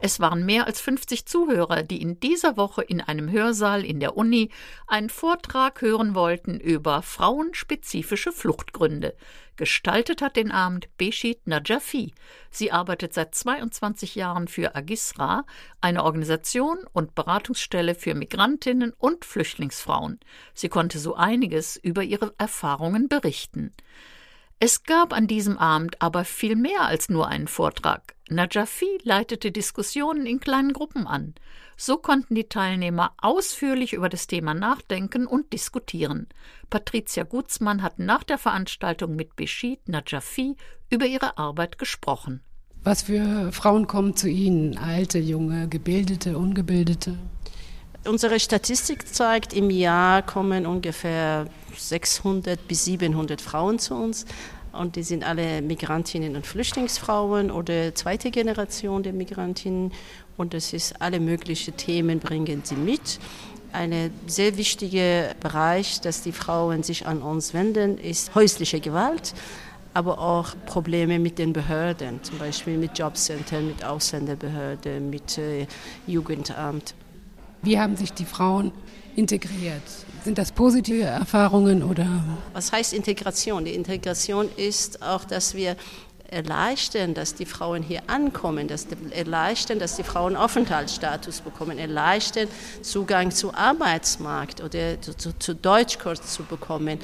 Es waren mehr als 50 Zuhörer, die in dieser Woche in einem Hörsaal in der Uni einen Vortrag hören wollten über frauenspezifische Fluchtgründe. Gestaltet hat den Abend Beshit Najafi. Sie arbeitet seit 22 Jahren für Agisra, eine Organisation und Beratungsstelle für Migrantinnen und Flüchtlingsfrauen. Sie konnte so einiges über ihre Erfahrungen berichten. Es gab an diesem Abend aber viel mehr als nur einen Vortrag. Najafi leitete Diskussionen in kleinen Gruppen an. So konnten die Teilnehmer ausführlich über das Thema nachdenken und diskutieren. Patricia Gutzmann hat nach der Veranstaltung mit Beshid Najafi über ihre Arbeit gesprochen. Was für Frauen kommen zu Ihnen? Alte, junge, gebildete, ungebildete? Unsere Statistik zeigt, im Jahr kommen ungefähr 600 bis 700 Frauen zu uns. Und die sind alle Migrantinnen und Flüchtlingsfrauen oder zweite Generation der Migrantinnen. Und es ist alle möglichen Themen bringen sie mit. Ein sehr wichtiger Bereich, dass die Frauen sich an uns wenden, ist häusliche Gewalt, aber auch Probleme mit den Behörden, zum Beispiel mit Jobcentern, mit Ausländerbehörden, mit äh, Jugendamt. Wie haben sich die Frauen integriert? Sind das positive Erfahrungen oder? Was heißt Integration? Die Integration ist auch, dass wir erleichtern, dass die Frauen hier ankommen, dass erleichtern, dass die Frauen Aufenthaltsstatus bekommen, erleichtern, Zugang zu Arbeitsmarkt oder zu, zu, zu Deutschkurs zu bekommen.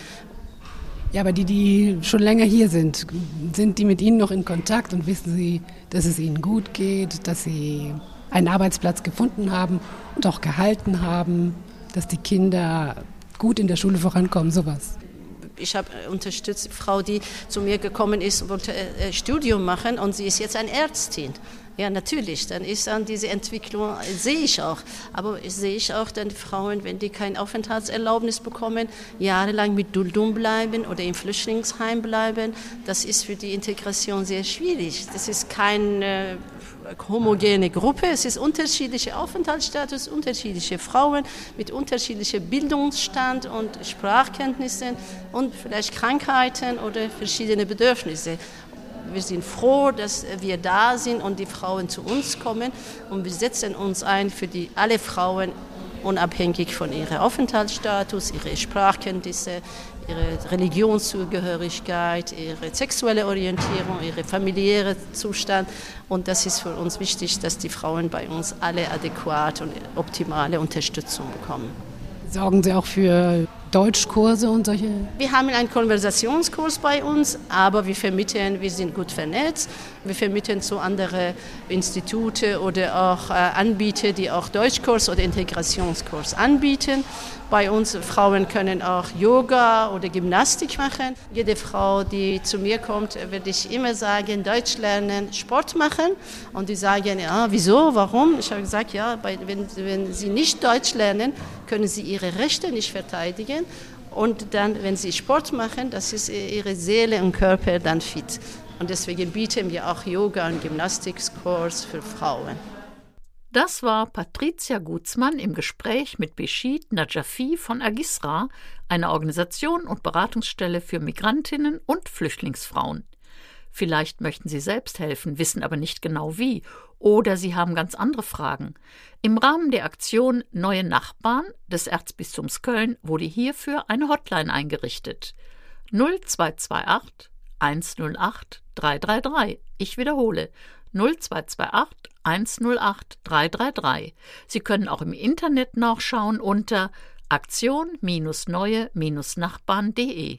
Ja, aber die, die schon länger hier sind, sind die mit Ihnen noch in Kontakt und wissen Sie, dass es Ihnen gut geht, dass Sie einen Arbeitsplatz gefunden haben und auch gehalten haben, dass die Kinder gut in der Schule vorankommen, sowas. Ich habe unterstützt eine Frau, die zu mir gekommen ist und wollte ein Studium machen und sie ist jetzt eine Ärztin. Ja, natürlich, dann ist dann diese Entwicklung, sehe ich auch. Aber sehe ich auch dann Frauen, wenn die kein Aufenthaltserlaubnis bekommen, jahrelang mit Duldum bleiben oder im Flüchtlingsheim bleiben, das ist für die Integration sehr schwierig. Das ist kein äh, homogene Gruppe. Es ist unterschiedliche Aufenthaltsstatus, unterschiedliche Frauen mit unterschiedlichem Bildungsstand und Sprachkenntnissen und vielleicht Krankheiten oder verschiedene Bedürfnisse. Wir sind froh, dass wir da sind und die Frauen zu uns kommen und wir setzen uns ein für die, alle Frauen unabhängig von ihrem Aufenthaltsstatus, ihre Sprachkenntnisse, ihre Religionszugehörigkeit, ihre sexuelle Orientierung, ihre familiäre Zustand. Und das ist für uns wichtig, dass die Frauen bei uns alle adäquat und optimale Unterstützung bekommen. Sorgen Sie auch für Deutschkurse und solche? Wir haben einen Konversationskurs bei uns, aber wir vermitteln, wir sind gut vernetzt. Wir vermitteln zu anderen Institute oder auch äh, Anbieter, die auch Deutschkurs oder Integrationskurs anbieten. Bei uns Frauen können auch Yoga oder Gymnastik machen. Jede Frau, die zu mir kommt, würde ich immer sagen, Deutsch lernen, Sport machen. Und die sagen, ja, wieso, warum? Ich habe gesagt, ja, wenn, wenn sie nicht Deutsch lernen, können sie ihre Rechte nicht verteidigen. Und dann, wenn sie Sport machen, das ist ihre Seele und Körper dann fit. Und deswegen bieten wir auch Yoga- und Gymnastikkurs für Frauen. Das war Patricia Gutzmann im Gespräch mit Beshid Najafi von Agisra, einer Organisation und Beratungsstelle für Migrantinnen und Flüchtlingsfrauen. Vielleicht möchten Sie selbst helfen, wissen aber nicht genau wie, oder Sie haben ganz andere Fragen. Im Rahmen der Aktion Neue Nachbarn des Erzbistums Köln wurde hierfür eine Hotline eingerichtet. 0228 108 333. Ich wiederhole 0228 108 333. Sie können auch im Internet nachschauen unter aktion-neue-nachbarn.de.